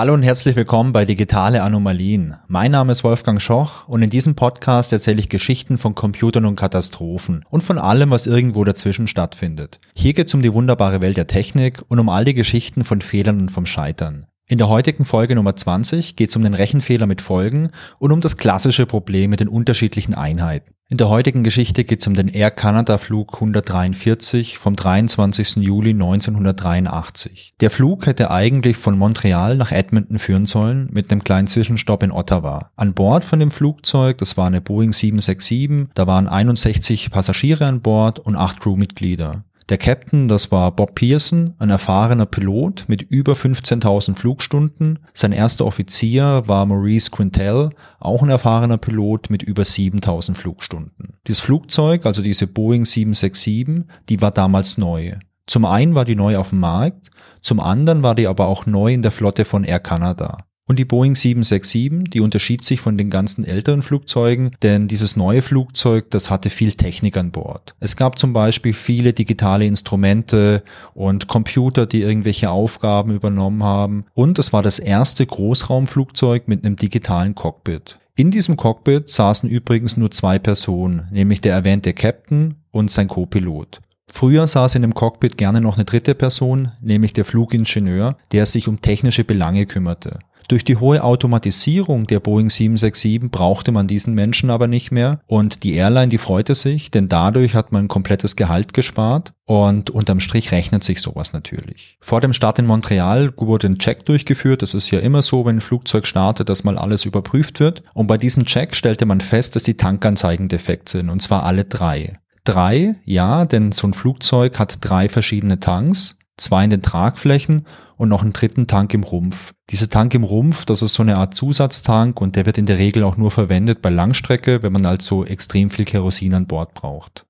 Hallo und herzlich willkommen bei Digitale Anomalien. Mein Name ist Wolfgang Schoch und in diesem Podcast erzähle ich Geschichten von Computern und Katastrophen und von allem, was irgendwo dazwischen stattfindet. Hier geht es um die wunderbare Welt der Technik und um all die Geschichten von Fehlern und vom Scheitern. In der heutigen Folge Nummer 20 geht es um den Rechenfehler mit Folgen und um das klassische Problem mit den unterschiedlichen Einheiten. In der heutigen Geschichte geht es um den Air Canada Flug 143 vom 23. Juli 1983. Der Flug hätte eigentlich von Montreal nach Edmonton führen sollen mit einem kleinen Zwischenstopp in Ottawa. An Bord von dem Flugzeug, das war eine Boeing 767, da waren 61 Passagiere an Bord und 8 Crewmitglieder. Der Captain, das war Bob Pearson, ein erfahrener Pilot mit über 15.000 Flugstunden. Sein erster Offizier war Maurice Quintel, auch ein erfahrener Pilot mit über 7.000 Flugstunden. Dieses Flugzeug, also diese Boeing 767, die war damals neu. Zum einen war die neu auf dem Markt, zum anderen war die aber auch neu in der Flotte von Air Canada. Und die Boeing 767, die unterschied sich von den ganzen älteren Flugzeugen, denn dieses neue Flugzeug, das hatte viel Technik an Bord. Es gab zum Beispiel viele digitale Instrumente und Computer, die irgendwelche Aufgaben übernommen haben. Und es war das erste Großraumflugzeug mit einem digitalen Cockpit. In diesem Cockpit saßen übrigens nur zwei Personen, nämlich der erwähnte Captain und sein Co-Pilot. Früher saß in dem Cockpit gerne noch eine dritte Person, nämlich der Flugingenieur, der sich um technische Belange kümmerte. Durch die hohe Automatisierung der Boeing 767 brauchte man diesen Menschen aber nicht mehr und die Airline, die freute sich, denn dadurch hat man ein komplettes Gehalt gespart und unterm Strich rechnet sich sowas natürlich. Vor dem Start in Montreal wurde ein Check durchgeführt. Das ist ja immer so, wenn ein Flugzeug startet, dass mal alles überprüft wird. Und bei diesem Check stellte man fest, dass die Tankanzeigen defekt sind und zwar alle drei. Drei, ja, denn so ein Flugzeug hat drei verschiedene Tanks zwei in den Tragflächen und noch einen dritten Tank im Rumpf. Dieser Tank im Rumpf, das ist so eine Art Zusatztank und der wird in der Regel auch nur verwendet bei Langstrecke, wenn man also extrem viel Kerosin an Bord braucht.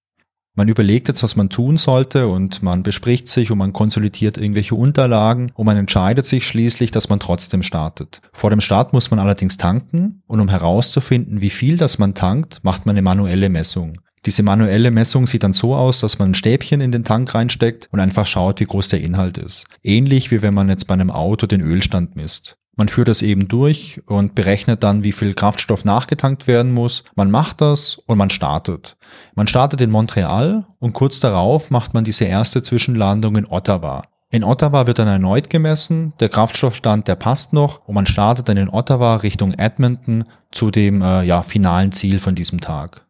Man überlegt jetzt, was man tun sollte und man bespricht sich und man konsolidiert irgendwelche Unterlagen und man entscheidet sich schließlich, dass man trotzdem startet. Vor dem Start muss man allerdings tanken und um herauszufinden, wie viel das man tankt, macht man eine manuelle Messung. Diese manuelle Messung sieht dann so aus, dass man ein Stäbchen in den Tank reinsteckt und einfach schaut, wie groß der Inhalt ist. Ähnlich wie wenn man jetzt bei einem Auto den Ölstand misst. Man führt das eben durch und berechnet dann, wie viel Kraftstoff nachgetankt werden muss. Man macht das und man startet. Man startet in Montreal und kurz darauf macht man diese erste Zwischenlandung in Ottawa. In Ottawa wird dann erneut gemessen, der Kraftstoffstand, der passt noch und man startet dann in Ottawa Richtung Edmonton zu dem äh, ja, finalen Ziel von diesem Tag.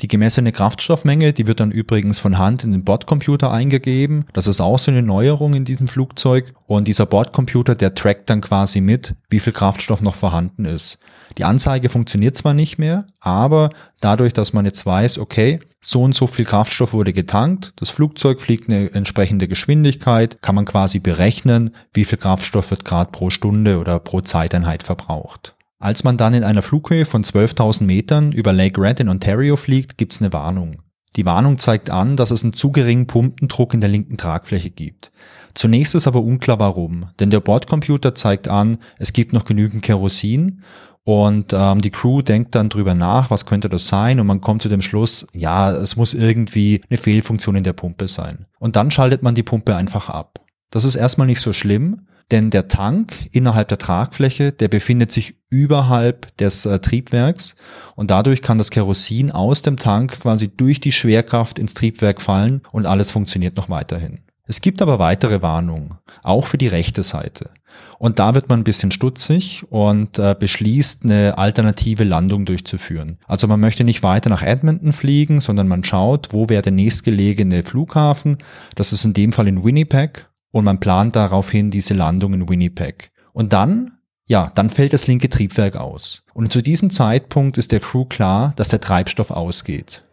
Die gemessene Kraftstoffmenge, die wird dann übrigens von Hand in den Bordcomputer eingegeben. Das ist auch so eine Neuerung in diesem Flugzeug. Und dieser Bordcomputer, der trackt dann quasi mit, wie viel Kraftstoff noch vorhanden ist. Die Anzeige funktioniert zwar nicht mehr, aber dadurch, dass man jetzt weiß, okay, so und so viel Kraftstoff wurde getankt, das Flugzeug fliegt eine entsprechende Geschwindigkeit, kann man quasi berechnen, wie viel Kraftstoff wird gerade pro Stunde oder pro Zeiteinheit verbraucht. Als man dann in einer Flughöhe von 12.000 Metern über Lake Red in Ontario fliegt, gibt's eine Warnung. Die Warnung zeigt an, dass es einen zu geringen Pumpendruck in der linken Tragfläche gibt. Zunächst ist aber unklar warum, denn der Bordcomputer zeigt an, es gibt noch genügend Kerosin und ähm, die Crew denkt dann drüber nach, was könnte das sein und man kommt zu dem Schluss, ja, es muss irgendwie eine Fehlfunktion in der Pumpe sein. Und dann schaltet man die Pumpe einfach ab. Das ist erstmal nicht so schlimm, denn der Tank innerhalb der Tragfläche, der befindet sich überhalb des äh, Triebwerks und dadurch kann das Kerosin aus dem Tank quasi durch die Schwerkraft ins Triebwerk fallen und alles funktioniert noch weiterhin. Es gibt aber weitere Warnungen, auch für die rechte Seite. Und da wird man ein bisschen stutzig und äh, beschließt, eine alternative Landung durchzuführen. Also man möchte nicht weiter nach Edmonton fliegen, sondern man schaut, wo wäre der nächstgelegene Flughafen. Das ist in dem Fall in Winnipeg und man plant daraufhin diese Landung in Winnipeg. Und dann, ja, dann fällt das linke Triebwerk aus. Und zu diesem Zeitpunkt ist der Crew klar, dass der Treibstoff ausgeht.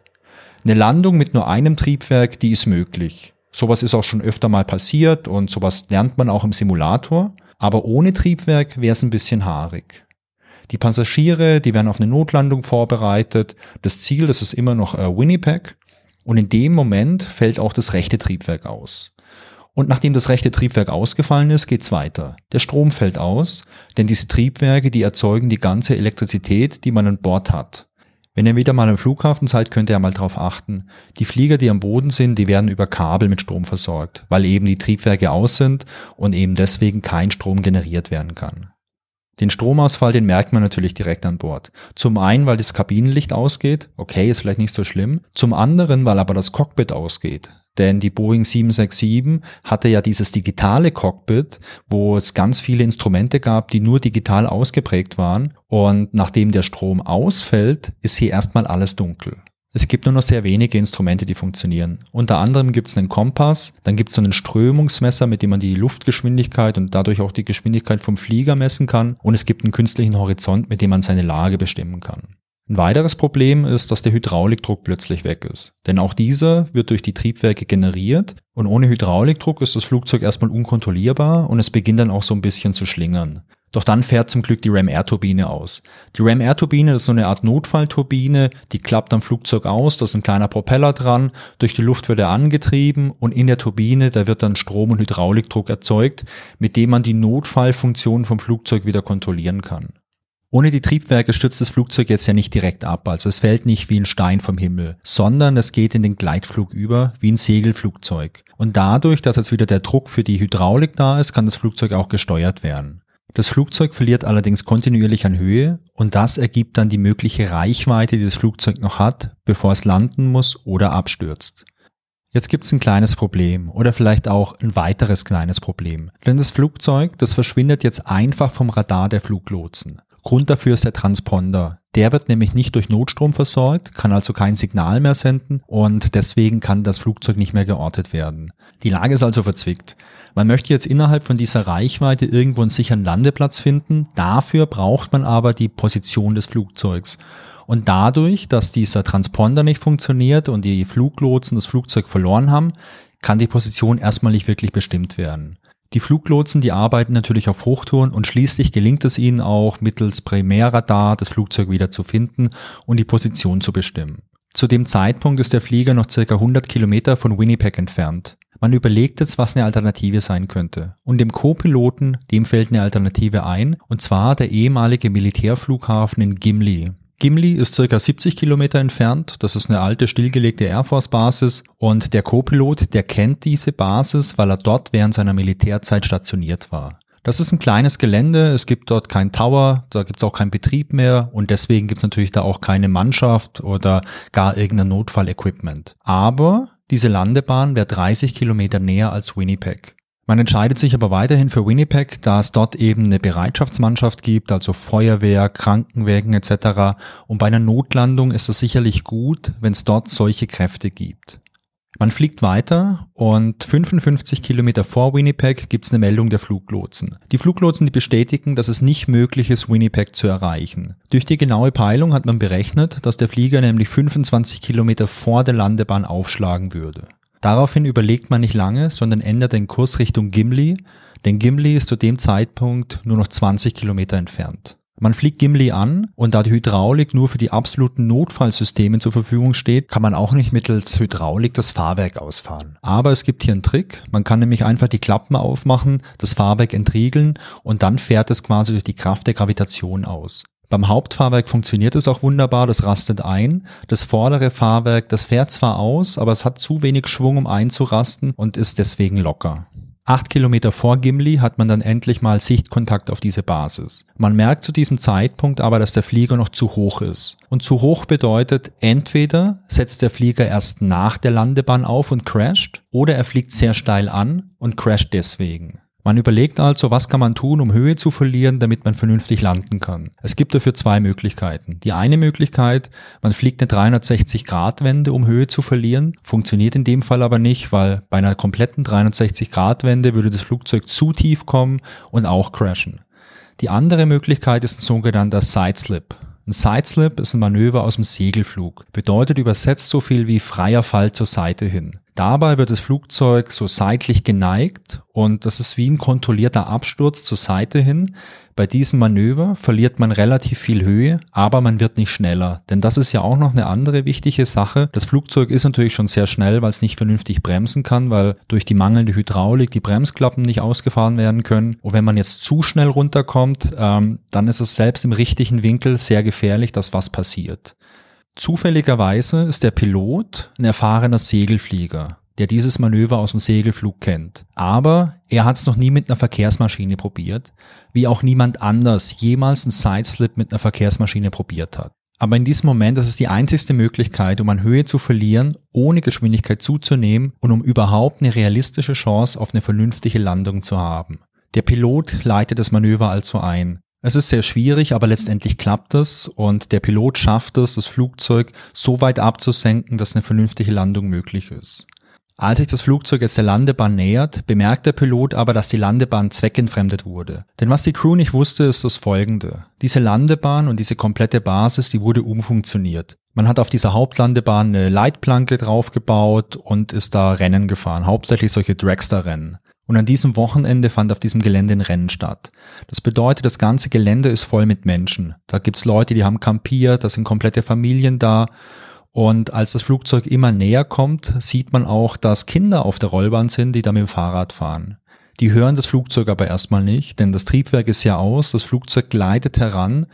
Eine Landung mit nur einem Triebwerk, die ist möglich. Sowas ist auch schon öfter mal passiert und sowas lernt man auch im Simulator. Aber ohne Triebwerk wäre es ein bisschen haarig. Die Passagiere, die werden auf eine Notlandung vorbereitet. Das Ziel, das ist immer noch äh, Winnipeg. Und in dem Moment fällt auch das rechte Triebwerk aus. Und nachdem das rechte Triebwerk ausgefallen ist, geht's weiter. Der Strom fällt aus, denn diese Triebwerke, die erzeugen die ganze Elektrizität, die man an Bord hat. Wenn ihr wieder mal am Flughafen seid, könnt ihr mal drauf achten. Die Flieger, die am Boden sind, die werden über Kabel mit Strom versorgt, weil eben die Triebwerke aus sind und eben deswegen kein Strom generiert werden kann. Den Stromausfall, den merkt man natürlich direkt an Bord. Zum einen, weil das Kabinenlicht ausgeht, okay, ist vielleicht nicht so schlimm. Zum anderen, weil aber das Cockpit ausgeht. Denn die Boeing 767 hatte ja dieses digitale Cockpit, wo es ganz viele Instrumente gab, die nur digital ausgeprägt waren. Und nachdem der Strom ausfällt, ist hier erstmal alles dunkel. Es gibt nur noch sehr wenige Instrumente, die funktionieren. Unter anderem gibt es einen Kompass, dann gibt es so einen Strömungsmesser, mit dem man die Luftgeschwindigkeit und dadurch auch die Geschwindigkeit vom Flieger messen kann. Und es gibt einen künstlichen Horizont, mit dem man seine Lage bestimmen kann. Ein weiteres Problem ist, dass der Hydraulikdruck plötzlich weg ist. Denn auch dieser wird durch die Triebwerke generiert und ohne Hydraulikdruck ist das Flugzeug erstmal unkontrollierbar und es beginnt dann auch so ein bisschen zu schlingern. Doch dann fährt zum Glück die Ram-Air-Turbine aus. Die Ram-Air-Turbine ist so eine Art Notfallturbine, die klappt am Flugzeug aus, da ist ein kleiner Propeller dran, durch die Luft wird er angetrieben und in der Turbine, da wird dann Strom- und Hydraulikdruck erzeugt, mit dem man die Notfallfunktion vom Flugzeug wieder kontrollieren kann. Ohne die Triebwerke stürzt das Flugzeug jetzt ja nicht direkt ab, also es fällt nicht wie ein Stein vom Himmel, sondern es geht in den Gleitflug über, wie ein Segelflugzeug. Und dadurch, dass jetzt wieder der Druck für die Hydraulik da ist, kann das Flugzeug auch gesteuert werden. Das Flugzeug verliert allerdings kontinuierlich an Höhe und das ergibt dann die mögliche Reichweite, die das Flugzeug noch hat, bevor es landen muss oder abstürzt. Jetzt gibt es ein kleines Problem oder vielleicht auch ein weiteres kleines Problem. Denn das Flugzeug, das verschwindet jetzt einfach vom Radar der Fluglotsen. Grund dafür ist der Transponder. Der wird nämlich nicht durch Notstrom versorgt, kann also kein Signal mehr senden und deswegen kann das Flugzeug nicht mehr geortet werden. Die Lage ist also verzwickt. Man möchte jetzt innerhalb von dieser Reichweite irgendwo einen sicheren Landeplatz finden. Dafür braucht man aber die Position des Flugzeugs. Und dadurch, dass dieser Transponder nicht funktioniert und die Fluglotsen das Flugzeug verloren haben, kann die Position erstmal nicht wirklich bestimmt werden. Die Fluglotsen, die arbeiten natürlich auf Hochtouren und schließlich gelingt es ihnen auch mittels Primärradar das Flugzeug wieder zu finden und die Position zu bestimmen. Zu dem Zeitpunkt ist der Flieger noch circa 100 Kilometer von Winnipeg entfernt. Man überlegt jetzt, was eine Alternative sein könnte. Und dem Co-Piloten, dem fällt eine Alternative ein, und zwar der ehemalige Militärflughafen in Gimli. Gimli ist circa 70 Kilometer entfernt. Das ist eine alte, stillgelegte Air Force Basis. Und der Co-Pilot, der kennt diese Basis, weil er dort während seiner Militärzeit stationiert war. Das ist ein kleines Gelände, es gibt dort keinen Tower, da gibt es auch keinen Betrieb mehr und deswegen gibt es natürlich da auch keine Mannschaft oder gar irgendein Notfallequipment. Aber diese Landebahn wäre 30 Kilometer näher als Winnipeg. Man entscheidet sich aber weiterhin für Winnipeg, da es dort eben eine Bereitschaftsmannschaft gibt, also Feuerwehr, Krankenwägen etc. Und bei einer Notlandung ist es sicherlich gut, wenn es dort solche Kräfte gibt. Man fliegt weiter und 55 Kilometer vor Winnipeg gibt es eine Meldung der Fluglotsen. Die Fluglotsen, die bestätigen, dass es nicht möglich ist, Winnipeg zu erreichen. Durch die genaue Peilung hat man berechnet, dass der Flieger nämlich 25 Kilometer vor der Landebahn aufschlagen würde. Daraufhin überlegt man nicht lange, sondern ändert den Kurs Richtung Gimli, denn Gimli ist zu dem Zeitpunkt nur noch 20 Kilometer entfernt. Man fliegt Gimli an und da die Hydraulik nur für die absoluten Notfallsysteme zur Verfügung steht, kann man auch nicht mittels Hydraulik das Fahrwerk ausfahren. Aber es gibt hier einen Trick. Man kann nämlich einfach die Klappen aufmachen, das Fahrwerk entriegeln und dann fährt es quasi durch die Kraft der Gravitation aus. Beim Hauptfahrwerk funktioniert es auch wunderbar, das rastet ein. Das vordere Fahrwerk, das fährt zwar aus, aber es hat zu wenig Schwung, um einzurasten und ist deswegen locker. Acht Kilometer vor Gimli hat man dann endlich mal Sichtkontakt auf diese Basis. Man merkt zu diesem Zeitpunkt aber, dass der Flieger noch zu hoch ist. Und zu hoch bedeutet, entweder setzt der Flieger erst nach der Landebahn auf und crasht, oder er fliegt sehr steil an und crasht deswegen. Man überlegt also, was kann man tun, um Höhe zu verlieren, damit man vernünftig landen kann. Es gibt dafür zwei Möglichkeiten. Die eine Möglichkeit, man fliegt eine 360-Grad-Wende, um Höhe zu verlieren, funktioniert in dem Fall aber nicht, weil bei einer kompletten 360-Grad-Wende würde das Flugzeug zu tief kommen und auch crashen. Die andere Möglichkeit ist ein sogenannter Sideslip. Ein Sideslip ist ein Manöver aus dem Segelflug, bedeutet übersetzt so viel wie freier Fall zur Seite hin. Dabei wird das Flugzeug so seitlich geneigt und das ist wie ein kontrollierter Absturz zur Seite hin. Bei diesem Manöver verliert man relativ viel Höhe, aber man wird nicht schneller. Denn das ist ja auch noch eine andere wichtige Sache. Das Flugzeug ist natürlich schon sehr schnell, weil es nicht vernünftig bremsen kann, weil durch die mangelnde Hydraulik die Bremsklappen nicht ausgefahren werden können. Und wenn man jetzt zu schnell runterkommt, ähm, dann ist es selbst im richtigen Winkel sehr gefährlich, dass was passiert. Zufälligerweise ist der Pilot ein erfahrener Segelflieger. der dieses Manöver aus dem Segelflug kennt. Aber er hat es noch nie mit einer Verkehrsmaschine probiert, wie auch niemand anders jemals einen Sideslip mit einer Verkehrsmaschine probiert hat. Aber in diesem Moment ist es die einzigste Möglichkeit, um an Höhe zu verlieren, ohne Geschwindigkeit zuzunehmen und um überhaupt eine realistische Chance auf eine vernünftige Landung zu haben. Der Pilot leitet das Manöver also ein. Es ist sehr schwierig, aber letztendlich klappt es und der Pilot schafft es, das Flugzeug so weit abzusenken, dass eine vernünftige Landung möglich ist. Als sich das Flugzeug jetzt der Landebahn nähert, bemerkt der Pilot aber, dass die Landebahn zweckentfremdet wurde. Denn was die Crew nicht wusste, ist das folgende. Diese Landebahn und diese komplette Basis, die wurde umfunktioniert. Man hat auf dieser Hauptlandebahn eine Leitplanke draufgebaut und ist da Rennen gefahren, hauptsächlich solche Dragster-Rennen. Und an diesem Wochenende fand auf diesem Gelände ein Rennen statt. Das bedeutet, das ganze Gelände ist voll mit Menschen. Da gibt's Leute, die haben kampiert, da sind komplette Familien da. Und als das Flugzeug immer näher kommt, sieht man auch, dass Kinder auf der Rollbahn sind, die da mit dem Fahrrad fahren. Die hören das Flugzeug aber erstmal nicht, denn das Triebwerk ist ja aus, das Flugzeug gleitet heran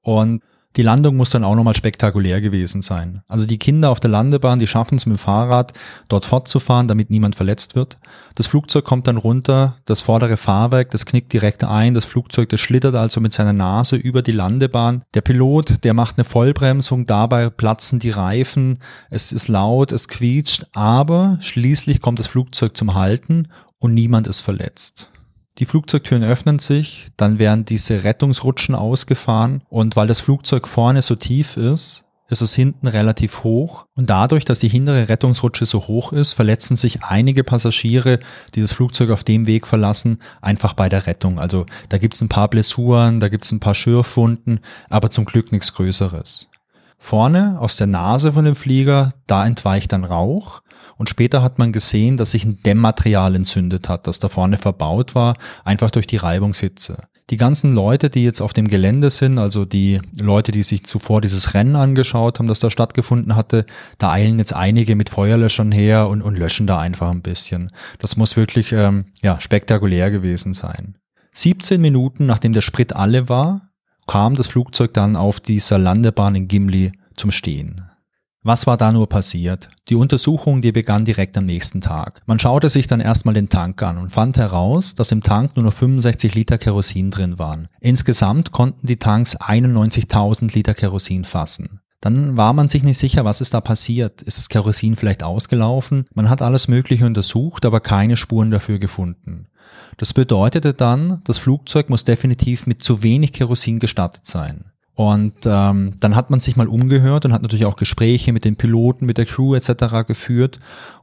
und die Landung muss dann auch nochmal spektakulär gewesen sein. Also die Kinder auf der Landebahn, die schaffen es mit dem Fahrrad dort fortzufahren, damit niemand verletzt wird. Das Flugzeug kommt dann runter, das vordere Fahrwerk, das knickt direkt ein, das Flugzeug, das schlittert also mit seiner Nase über die Landebahn. Der Pilot, der macht eine Vollbremsung, dabei platzen die Reifen, es ist laut, es quietscht, aber schließlich kommt das Flugzeug zum Halten und niemand ist verletzt. Die Flugzeugtüren öffnen sich, dann werden diese Rettungsrutschen ausgefahren und weil das Flugzeug vorne so tief ist, ist es hinten relativ hoch und dadurch, dass die hintere Rettungsrutsche so hoch ist, verletzen sich einige Passagiere, die das Flugzeug auf dem Weg verlassen, einfach bei der Rettung. Also da gibt's ein paar Blessuren, da gibt's ein paar Schürfwunden, aber zum Glück nichts Größeres. Vorne aus der Nase von dem Flieger, da entweicht dann Rauch und später hat man gesehen, dass sich ein Dämmmaterial entzündet hat, das da vorne verbaut war, einfach durch die Reibungshitze. Die ganzen Leute, die jetzt auf dem Gelände sind, also die Leute, die sich zuvor dieses Rennen angeschaut haben, das da stattgefunden hatte, da eilen jetzt einige mit Feuerlöschern her und, und löschen da einfach ein bisschen. Das muss wirklich ähm, ja, spektakulär gewesen sein. 17 Minuten nachdem der Sprit alle war, kam das Flugzeug dann auf dieser Landebahn in Gimli zum Stehen. Was war da nur passiert? Die Untersuchung, die begann direkt am nächsten Tag. Man schaute sich dann erstmal den Tank an und fand heraus, dass im Tank nur noch 65 Liter Kerosin drin waren. Insgesamt konnten die Tanks 91.000 Liter Kerosin fassen. Dann war man sich nicht sicher, was ist da passiert. Ist das Kerosin vielleicht ausgelaufen? Man hat alles Mögliche untersucht, aber keine Spuren dafür gefunden. Das bedeutete dann, das Flugzeug muss definitiv mit zu wenig Kerosin gestartet sein. Und ähm, dann hat man sich mal umgehört und hat natürlich auch Gespräche mit den Piloten, mit der Crew etc. geführt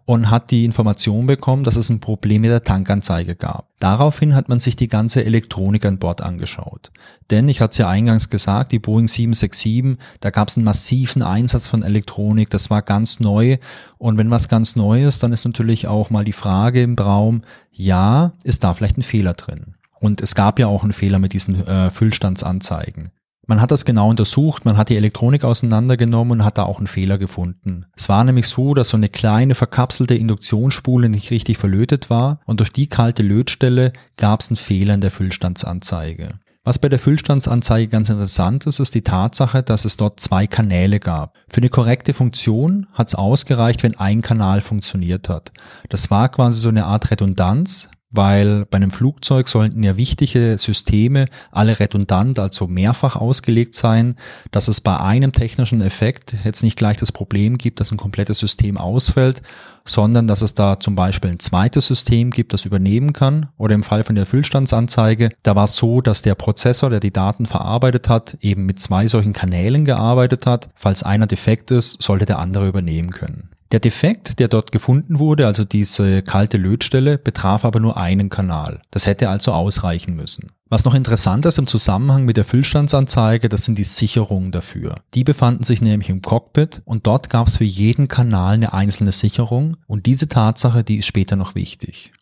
und hat die Information bekommen, dass es ein Problem mit der Tankanzeige gab. Daraufhin hat man sich die ganze Elektronik an Bord angeschaut. Denn, ich hatte es ja eingangs gesagt, die Boeing 767, da gab es einen massiven Einsatz von Elektronik, das war ganz neu. Und wenn was ganz neu ist, dann ist natürlich auch mal die Frage im Raum, ja, ist da vielleicht ein Fehler drin? Und es gab ja auch einen Fehler mit diesen äh, Füllstandsanzeigen. Man hat das genau untersucht, man hat die Elektronik auseinandergenommen und hat da auch einen Fehler gefunden. Es war nämlich so, dass so eine kleine verkapselte Induktionsspule nicht richtig verlötet war und durch die kalte Lötstelle gab es einen Fehler in der Füllstandsanzeige. Was bei der Füllstandsanzeige ganz interessant ist, ist die Tatsache, dass es dort zwei Kanäle gab. Für eine korrekte Funktion hat es ausgereicht, wenn ein Kanal funktioniert hat. Das war quasi so eine Art Redundanz, weil bei einem Flugzeug sollten ja wichtige Systeme alle redundant, also mehrfach ausgelegt sein, dass es bei einem technischen Effekt jetzt nicht gleich das Problem gibt, dass ein komplettes System ausfällt, sondern dass es da zum Beispiel ein zweites System gibt, das übernehmen kann. Oder im Fall von der Füllstandsanzeige, da war es so, dass der Prozessor, der die Daten verarbeitet hat, eben mit zwei solchen Kanälen gearbeitet hat. Falls einer defekt ist, sollte der andere übernehmen können. Der Defekt, der dort gefunden wurde, also diese kalte Lötstelle, betraf aber nur einen Kanal. Das hätte also ausreichen müssen. Was noch interessant ist im Zusammenhang mit der Füllstandsanzeige, das sind die Sicherungen dafür. Die befanden sich nämlich im Cockpit und dort gab es für jeden Kanal eine einzelne Sicherung und diese Tatsache, die ist später noch wichtig.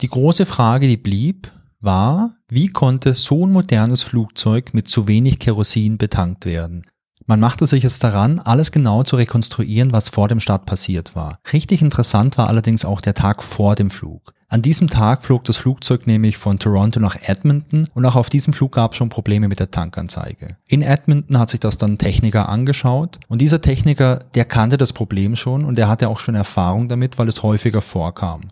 Die große Frage, die blieb, war, wie konnte so ein modernes Flugzeug mit zu wenig Kerosin betankt werden? Man machte sich jetzt daran, alles genau zu rekonstruieren, was vor dem Start passiert war. Richtig interessant war allerdings auch der Tag vor dem Flug. An diesem Tag flog das Flugzeug nämlich von Toronto nach Edmonton und auch auf diesem Flug gab es schon Probleme mit der Tankanzeige. In Edmonton hat sich das dann Techniker angeschaut und dieser Techniker, der kannte das Problem schon und er hatte auch schon Erfahrung damit, weil es häufiger vorkam.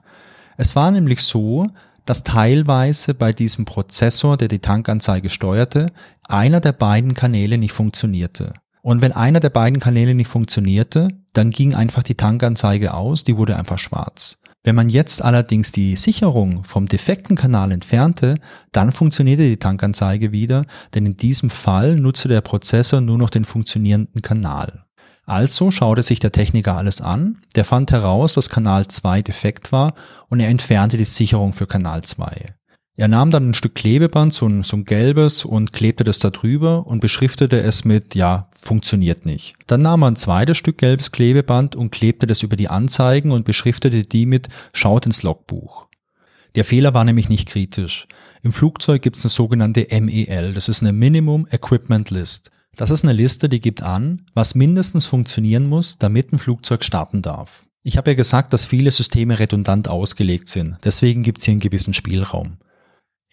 Es war nämlich so, dass teilweise bei diesem Prozessor, der die Tankanzeige steuerte, einer der beiden Kanäle nicht funktionierte. Und wenn einer der beiden Kanäle nicht funktionierte, dann ging einfach die Tankanzeige aus, die wurde einfach schwarz. Wenn man jetzt allerdings die Sicherung vom defekten Kanal entfernte, dann funktionierte die Tankanzeige wieder, denn in diesem Fall nutzte der Prozessor nur noch den funktionierenden Kanal. Also schaute sich der Techniker alles an, der fand heraus, dass Kanal 2 defekt war und er entfernte die Sicherung für Kanal 2. Er nahm dann ein Stück Klebeband, so ein, so ein gelbes, und klebte das da drüber und beschriftete es mit, ja, funktioniert nicht. Dann nahm er ein zweites Stück gelbes Klebeband und klebte das über die Anzeigen und beschriftete die mit, schaut ins Logbuch. Der Fehler war nämlich nicht kritisch. Im Flugzeug gibt es eine sogenannte MEL, das ist eine Minimum Equipment List. Das ist eine Liste, die gibt an, was mindestens funktionieren muss, damit ein Flugzeug starten darf. Ich habe ja gesagt, dass viele Systeme redundant ausgelegt sind, deswegen gibt es hier einen gewissen Spielraum.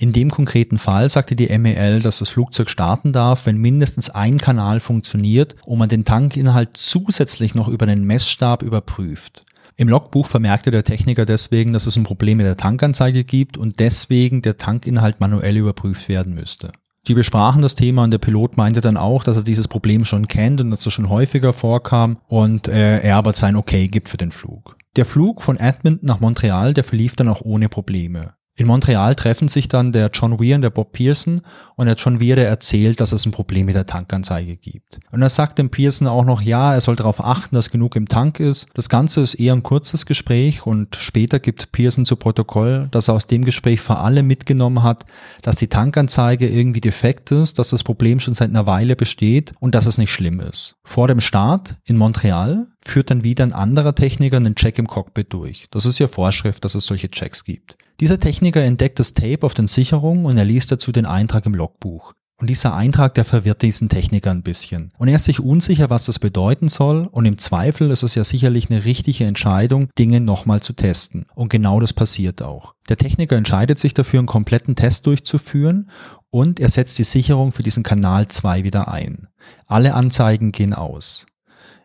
In dem konkreten Fall sagte die MEL, dass das Flugzeug starten darf, wenn mindestens ein Kanal funktioniert und man den Tankinhalt zusätzlich noch über den Messstab überprüft. Im Logbuch vermerkte der Techniker deswegen, dass es ein Problem mit der Tankanzeige gibt und deswegen der Tankinhalt manuell überprüft werden müsste. Die besprachen das Thema und der Pilot meinte dann auch, dass er dieses Problem schon kennt und dass es schon häufiger vorkam und äh, er aber sein Okay gibt für den Flug. Der Flug von Edmonton nach Montreal, der verlief dann auch ohne Probleme. In Montreal treffen sich dann der John Weir und der Bob Pearson und der John Weir, der erzählt, dass es ein Problem mit der Tankanzeige gibt. Und er sagt dem Pearson auch noch, ja, er soll darauf achten, dass genug im Tank ist. Das Ganze ist eher ein kurzes Gespräch und später gibt Pearson zu Protokoll, dass er aus dem Gespräch vor allem mitgenommen hat, dass die Tankanzeige irgendwie defekt ist, dass das Problem schon seit einer Weile besteht und dass es nicht schlimm ist. Vor dem Start in Montreal führt dann wieder ein anderer Techniker einen Check im Cockpit durch. Das ist ja Vorschrift, dass es solche Checks gibt. Dieser Techniker entdeckt das Tape auf den Sicherungen und er liest dazu den Eintrag im Logbuch. Und dieser Eintrag, der verwirrt diesen Techniker ein bisschen. Und er ist sich unsicher, was das bedeuten soll. Und im Zweifel ist es ja sicherlich eine richtige Entscheidung, Dinge nochmal zu testen. Und genau das passiert auch. Der Techniker entscheidet sich dafür, einen kompletten Test durchzuführen und er setzt die Sicherung für diesen Kanal 2 wieder ein. Alle Anzeigen gehen aus.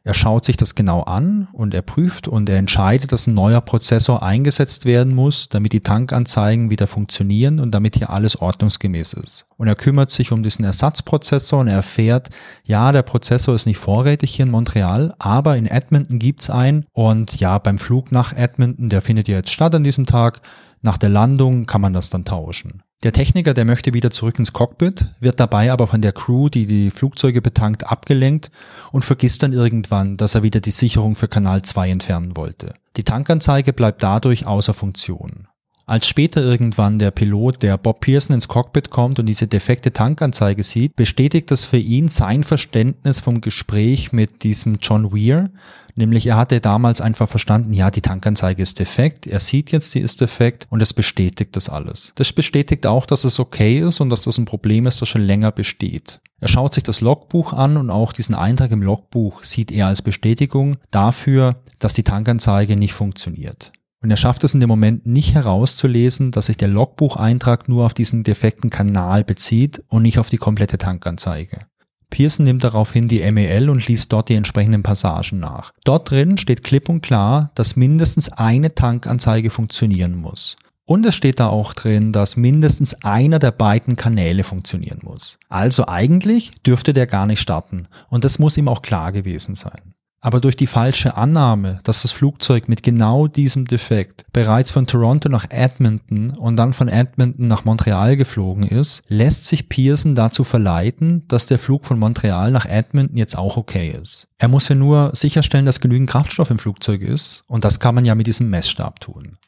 Er schaut sich das genau an und er prüft und er entscheidet, dass ein neuer Prozessor eingesetzt werden muss, damit die Tankanzeigen wieder funktionieren und damit hier alles ordnungsgemäß ist. Und er kümmert sich um diesen Ersatzprozessor und er erfährt, ja, der Prozessor ist nicht vorrätig hier in Montreal, aber in Edmonton gibt's einen und ja, beim Flug nach Edmonton, der findet ja jetzt statt an diesem Tag, nach der Landung kann man das dann tauschen. Der Techniker, der möchte wieder zurück ins Cockpit, wird dabei aber von der Crew, die die Flugzeuge betankt, abgelenkt und vergisst dann irgendwann, dass er wieder die Sicherung für Kanal 2 entfernen wollte. Die Tankanzeige bleibt dadurch außer Funktion. Als später irgendwann der Pilot, der Bob Pearson ins Cockpit kommt und diese defekte Tankanzeige sieht, bestätigt das für ihn sein Verständnis vom Gespräch mit diesem John Weir, nämlich er hatte damals einfach verstanden, ja, die Tankanzeige ist defekt, er sieht jetzt, die ist defekt und es bestätigt das alles. Das bestätigt auch, dass es okay ist und dass das ein Problem ist, das schon länger besteht. Er schaut sich das Logbuch an und auch diesen Eintrag im Logbuch sieht er als Bestätigung dafür, dass die Tankanzeige nicht funktioniert. Und er schafft es in dem Moment nicht herauszulesen, dass sich der Logbucheintrag nur auf diesen defekten Kanal bezieht und nicht auf die komplette Tankanzeige. Pearson nimmt daraufhin die MEL und liest dort die entsprechenden Passagen nach. Dort drin steht klipp und klar, dass mindestens eine Tankanzeige funktionieren muss. Und es steht da auch drin, dass mindestens einer der beiden Kanäle funktionieren muss. Also eigentlich dürfte der gar nicht starten. Und das muss ihm auch klar gewesen sein. Aber durch die falsche Annahme, dass das Flugzeug mit genau diesem Defekt bereits von Toronto nach Edmonton und dann von Edmonton nach Montreal geflogen ist, lässt sich Pearson dazu verleiten, dass der Flug von Montreal nach Edmonton jetzt auch okay ist. Er muss ja nur sicherstellen, dass genügend Kraftstoff im Flugzeug ist und das kann man ja mit diesem Messstab tun.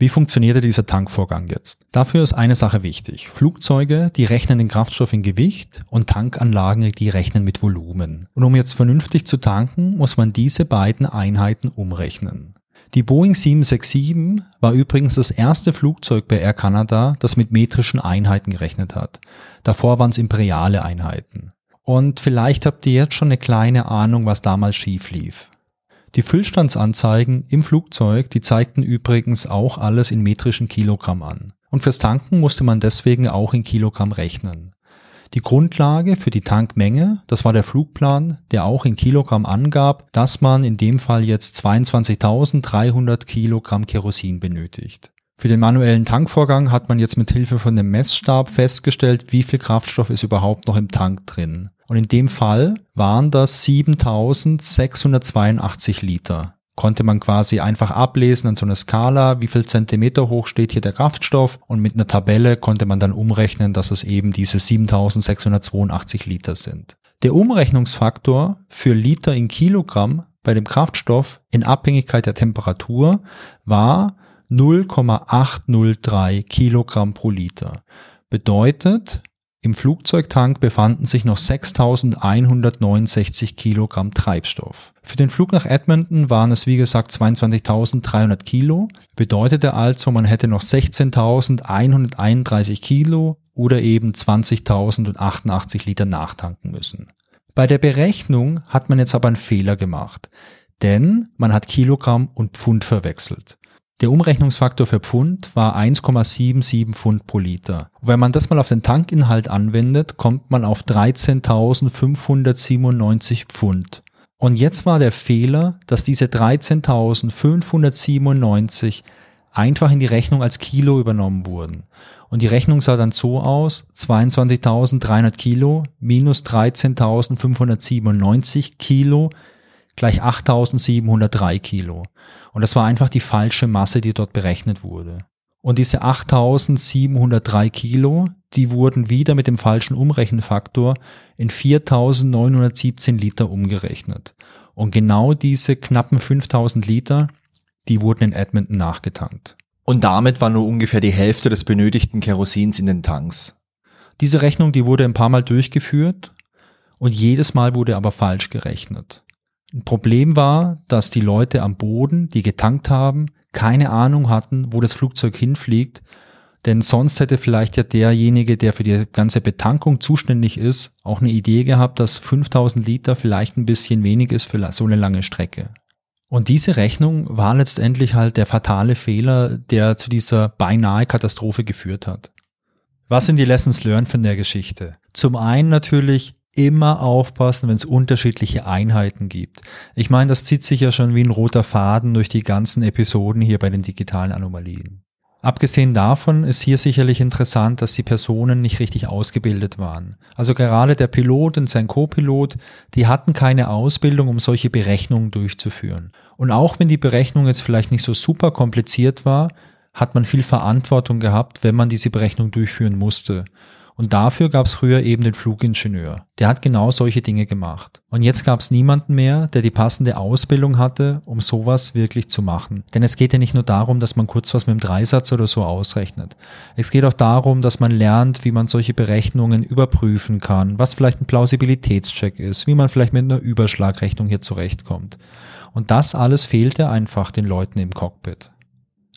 Wie funktionierte dieser Tankvorgang jetzt? Dafür ist eine Sache wichtig. Flugzeuge, die rechnen den Kraftstoff in Gewicht und Tankanlagen, die rechnen mit Volumen. Und um jetzt vernünftig zu tanken, muss man diese beiden Einheiten umrechnen. Die Boeing 767 war übrigens das erste Flugzeug bei Air Canada, das mit metrischen Einheiten gerechnet hat. Davor waren es imperiale Einheiten. Und vielleicht habt ihr jetzt schon eine kleine Ahnung, was damals schief lief. Die Füllstandsanzeigen im Flugzeug, die zeigten übrigens auch alles in metrischen Kilogramm an. Und fürs Tanken musste man deswegen auch in Kilogramm rechnen. Die Grundlage für die Tankmenge, das war der Flugplan, der auch in Kilogramm angab, dass man in dem Fall jetzt 22.300 Kilogramm Kerosin benötigt. Für den manuellen Tankvorgang hat man jetzt mit Hilfe von dem Messstab festgestellt, wie viel Kraftstoff ist überhaupt noch im Tank drin. Und in dem Fall waren das 7682 Liter. Konnte man quasi einfach ablesen an so einer Skala, wie viel Zentimeter hoch steht hier der Kraftstoff und mit einer Tabelle konnte man dann umrechnen, dass es eben diese 7682 Liter sind. Der Umrechnungsfaktor für Liter in Kilogramm bei dem Kraftstoff in Abhängigkeit der Temperatur war 0,803 Kilogramm pro Liter. Bedeutet, im Flugzeugtank befanden sich noch 6.169 Kilogramm Treibstoff. Für den Flug nach Edmonton waren es wie gesagt 22.300 Kilo, bedeutete also, man hätte noch 16.131 Kilo oder eben 20.088 Liter nachtanken müssen. Bei der Berechnung hat man jetzt aber einen Fehler gemacht, denn man hat Kilogramm und Pfund verwechselt. Der Umrechnungsfaktor für Pfund war 1,77 Pfund pro Liter. Wenn man das mal auf den Tankinhalt anwendet, kommt man auf 13.597 Pfund. Und jetzt war der Fehler, dass diese 13.597 einfach in die Rechnung als Kilo übernommen wurden. Und die Rechnung sah dann so aus, 22.300 Kilo minus 13.597 Kilo gleich 8.703 Kilo. Und das war einfach die falsche Masse, die dort berechnet wurde. Und diese 8.703 Kilo, die wurden wieder mit dem falschen Umrechenfaktor in 4.917 Liter umgerechnet. Und genau diese knappen 5.000 Liter, die wurden in Edmonton nachgetankt. Und damit war nur ungefähr die Hälfte des benötigten Kerosins in den Tanks. Diese Rechnung, die wurde ein paar Mal durchgeführt und jedes Mal wurde aber falsch gerechnet. Ein Problem war, dass die Leute am Boden, die getankt haben, keine Ahnung hatten, wo das Flugzeug hinfliegt, denn sonst hätte vielleicht ja derjenige, der für die ganze Betankung zuständig ist, auch eine Idee gehabt, dass 5000 Liter vielleicht ein bisschen wenig ist für so eine lange Strecke. Und diese Rechnung war letztendlich halt der fatale Fehler, der zu dieser beinahe Katastrophe geführt hat. Was sind die Lessons learned von der Geschichte? Zum einen natürlich, immer aufpassen, wenn es unterschiedliche Einheiten gibt. Ich meine, das zieht sich ja schon wie ein roter Faden durch die ganzen Episoden hier bei den digitalen Anomalien. Abgesehen davon ist hier sicherlich interessant, dass die Personen nicht richtig ausgebildet waren. Also gerade der Pilot und sein Co-Pilot, die hatten keine Ausbildung, um solche Berechnungen durchzuführen. Und auch wenn die Berechnung jetzt vielleicht nicht so super kompliziert war, hat man viel Verantwortung gehabt, wenn man diese Berechnung durchführen musste. Und dafür gab es früher eben den Flugingenieur. Der hat genau solche Dinge gemacht. Und jetzt gab es niemanden mehr, der die passende Ausbildung hatte, um sowas wirklich zu machen. Denn es geht ja nicht nur darum, dass man kurz was mit dem Dreisatz oder so ausrechnet. Es geht auch darum, dass man lernt, wie man solche Berechnungen überprüfen kann, was vielleicht ein Plausibilitätscheck ist, wie man vielleicht mit einer Überschlagrechnung hier zurechtkommt. Und das alles fehlte einfach den Leuten im Cockpit.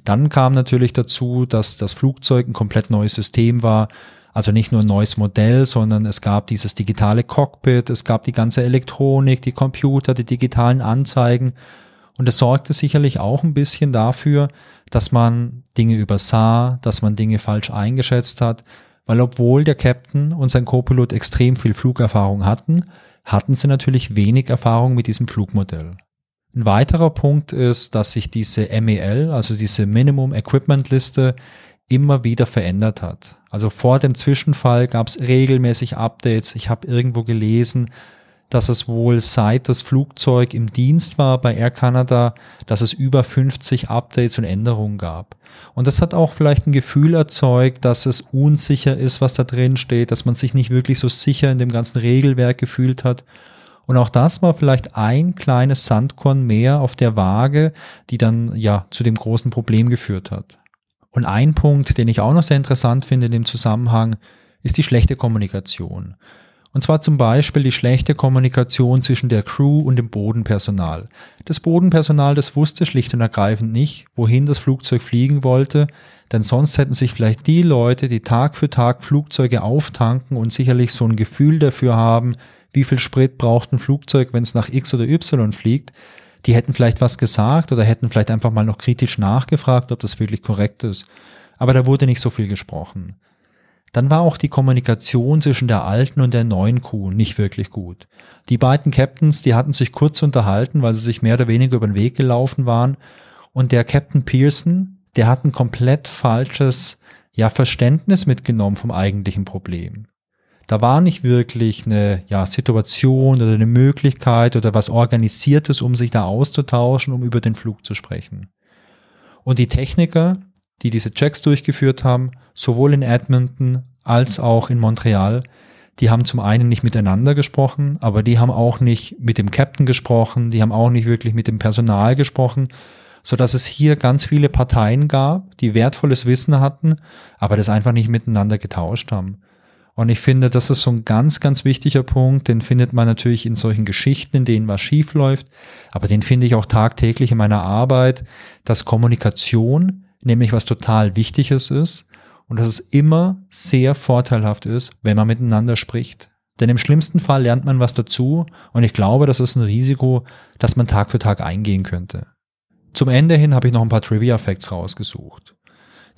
Dann kam natürlich dazu, dass das Flugzeug ein komplett neues System war, also nicht nur ein neues Modell, sondern es gab dieses digitale Cockpit, es gab die ganze Elektronik, die Computer, die digitalen Anzeigen. Und es sorgte sicherlich auch ein bisschen dafür, dass man Dinge übersah, dass man Dinge falsch eingeschätzt hat, weil obwohl der Captain und sein Co-Pilot extrem viel Flugerfahrung hatten, hatten sie natürlich wenig Erfahrung mit diesem Flugmodell. Ein weiterer Punkt ist, dass sich diese MEL, also diese Minimum Equipment Liste, immer wieder verändert hat. Also vor dem Zwischenfall gab es regelmäßig Updates. Ich habe irgendwo gelesen, dass es wohl seit das Flugzeug im Dienst war bei Air Canada, dass es über 50 Updates und Änderungen gab. Und das hat auch vielleicht ein Gefühl erzeugt, dass es unsicher ist, was da drin steht, dass man sich nicht wirklich so sicher in dem ganzen Regelwerk gefühlt hat. Und auch das war vielleicht ein kleines Sandkorn mehr auf der Waage, die dann ja zu dem großen Problem geführt hat. Und ein Punkt, den ich auch noch sehr interessant finde in dem Zusammenhang, ist die schlechte Kommunikation. Und zwar zum Beispiel die schlechte Kommunikation zwischen der Crew und dem Bodenpersonal. Das Bodenpersonal, das wusste schlicht und ergreifend nicht, wohin das Flugzeug fliegen wollte, denn sonst hätten sich vielleicht die Leute, die Tag für Tag Flugzeuge auftanken und sicherlich so ein Gefühl dafür haben, wie viel Sprit braucht ein Flugzeug, wenn es nach X oder Y fliegt, Die hätten vielleicht was gesagt oder hätten vielleicht einfach mal noch kritisch nachgefragt, ob das wirklich korrekt ist. Aber da wurde nicht so viel gesprochen. Dann war auch die Kommunikation zwischen der alten und der neuen Kuh nicht wirklich gut. Die beiden Captains, die hatten sich kurz unterhalten, weil sie sich mehr oder weniger über den Weg gelaufen waren. Und der Captain Pearson, der hat ein komplett falsches ja, Verständnis mitgenommen vom eigentlichen Problem. Da war nicht wirklich eine ja, Situation oder eine Möglichkeit oder was Organisiertes, um sich da auszutauschen, um über den Flug zu sprechen. Und die Techniker, die diese Checks durchgeführt haben, sowohl in Edmonton als auch in Montreal, die haben zum einen nicht miteinander gesprochen, aber die haben auch nicht mit dem Captain gesprochen, die haben auch nicht wirklich mit dem Personal gesprochen, so dass es hier ganz viele Parteien gab, die wertvolles Wissen hatten, aber das einfach nicht miteinander getauscht haben. Und ich finde, das ist so ein ganz, ganz wichtiger Punkt. Den findet man natürlich in solchen Geschichten, in denen was schief läuft. Aber den finde ich auch tagtäglich in meiner Arbeit, dass Kommunikation nämlich was total Wichtiges ist und dass es immer sehr vorteilhaft ist, wenn man miteinander spricht. Denn im schlimmsten Fall lernt man was dazu und ich glaube, das ist ein Risiko, das man Tag für Tag eingehen könnte. Zum Ende hin habe ich noch ein paar Trivia-Facts rausgesucht.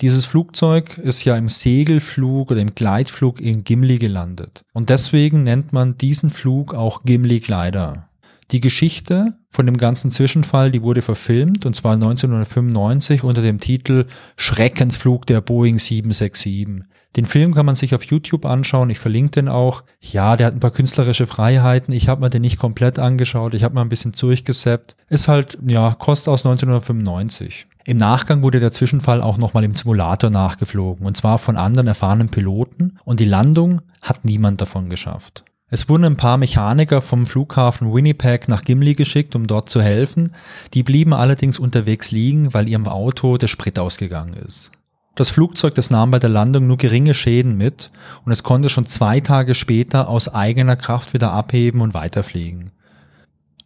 Dieses Flugzeug ist ja im Segelflug oder im Gleitflug in Gimli gelandet. Und deswegen nennt man diesen Flug auch Gimli Glider. Die Geschichte von dem ganzen Zwischenfall, die wurde verfilmt und zwar 1995 unter dem Titel Schreckensflug der Boeing 767. Den Film kann man sich auf YouTube anschauen, ich verlinke den auch. Ja, der hat ein paar künstlerische Freiheiten, ich habe mir den nicht komplett angeschaut, ich habe mal ein bisschen durchgesappt. Ist halt, ja, Kost aus 1995. Im Nachgang wurde der Zwischenfall auch nochmal im Simulator nachgeflogen und zwar von anderen erfahrenen Piloten und die Landung hat niemand davon geschafft. Es wurden ein paar Mechaniker vom Flughafen Winnipeg nach Gimli geschickt, um dort zu helfen. Die blieben allerdings unterwegs liegen, weil ihrem Auto der Sprit ausgegangen ist. Das Flugzeug, das nahm bei der Landung nur geringe Schäden mit und es konnte schon zwei Tage später aus eigener Kraft wieder abheben und weiterfliegen.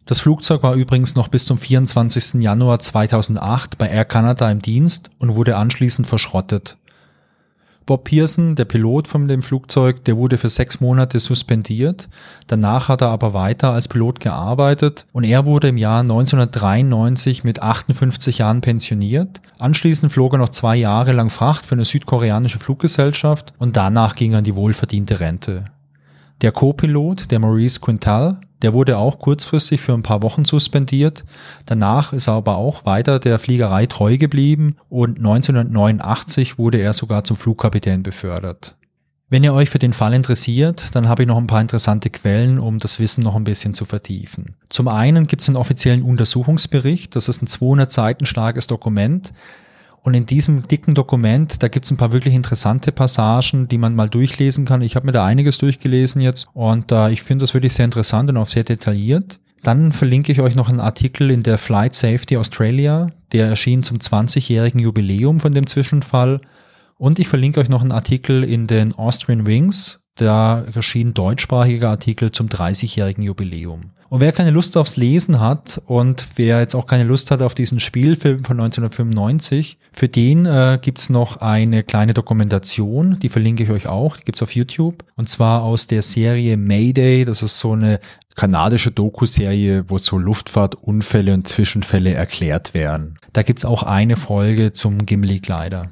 Das Flugzeug war übrigens noch bis zum 24. Januar 2008 bei Air Canada im Dienst und wurde anschließend verschrottet. Bob Pearson, der Pilot von dem Flugzeug, der wurde für sechs Monate suspendiert. Danach hat er aber weiter als Pilot gearbeitet und er wurde im Jahr 1993 mit 58 Jahren pensioniert. Anschließend flog er noch zwei Jahre lang Fracht für eine südkoreanische Fluggesellschaft und danach ging er in die wohlverdiente Rente. Der Co-Pilot, der Maurice Quintal, der wurde auch kurzfristig für ein paar Wochen suspendiert. Danach ist er aber auch weiter der Fliegerei treu geblieben und 1989 wurde er sogar zum Flugkapitän befördert. Wenn ihr euch für den Fall interessiert, dann habe ich noch ein paar interessante Quellen, um das Wissen noch ein bisschen zu vertiefen. Zum einen gibt es einen offiziellen Untersuchungsbericht, das ist ein 200 Seiten starkes Dokument, und in diesem dicken Dokument, da gibt's ein paar wirklich interessante Passagen, die man mal durchlesen kann. Ich habe mir da einiges durchgelesen jetzt und äh, ich finde das wirklich sehr interessant und auch sehr detailliert. Dann verlinke ich euch noch einen Artikel in der Flight Safety Australia, der erschien zum 20-jährigen Jubiläum von dem Zwischenfall. Und ich verlinke euch noch einen Artikel in den Austrian Wings, da erschien deutschsprachiger Artikel zum 30-jährigen Jubiläum. Und wer keine Lust aufs Lesen hat und wer jetzt auch keine Lust hat auf diesen Spielfilm von 1995, für den äh, gibt's noch eine kleine Dokumentation, die verlinke ich euch auch, die gibt's auf YouTube. Und zwar aus der Serie Mayday, das ist so eine kanadische Doku-Serie, wo so Luftfahrtunfälle und Zwischenfälle erklärt werden. Da gibt's auch eine Folge zum Gimli-Glider.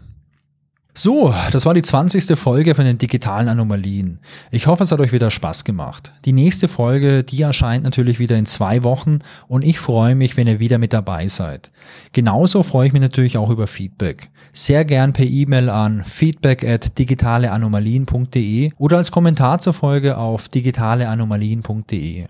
So, das war die 20. Folge von den digitalen Anomalien. Ich hoffe, es hat euch wieder Spaß gemacht. Die nächste Folge, die erscheint natürlich wieder in zwei Wochen und ich freue mich, wenn ihr wieder mit dabei seid. Genauso freue ich mich natürlich auch über Feedback. Sehr gern per E-Mail an feedback at digitaleanomalien.de oder als Kommentar zur Folge auf digitaleanomalien.de.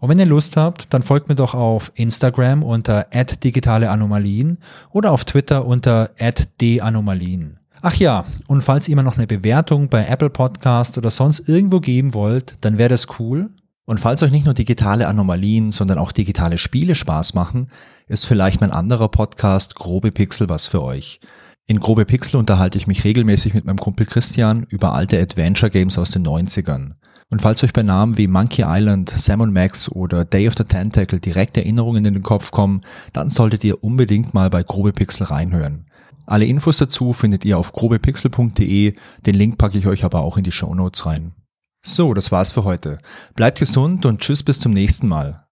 Und wenn ihr Lust habt, dann folgt mir doch auf Instagram unter @digitaleanomalien oder auf Twitter unter @danomalien. Ach ja, und falls ihr mir noch eine Bewertung bei Apple Podcast oder sonst irgendwo geben wollt, dann wäre das cool. Und falls euch nicht nur digitale Anomalien, sondern auch digitale Spiele Spaß machen, ist vielleicht mein anderer Podcast Grobe Pixel was für euch. In Grobe Pixel unterhalte ich mich regelmäßig mit meinem Kumpel Christian über alte Adventure Games aus den 90ern. Und falls euch bei Namen wie Monkey Island, Sam Max oder Day of the Tentacle direkt Erinnerungen in den Kopf kommen, dann solltet ihr unbedingt mal bei Grobe Pixel reinhören. Alle Infos dazu findet ihr auf grobepixel.de. Den Link packe ich euch aber auch in die Show Notes rein. So, das war's für heute. Bleibt gesund und tschüss bis zum nächsten Mal.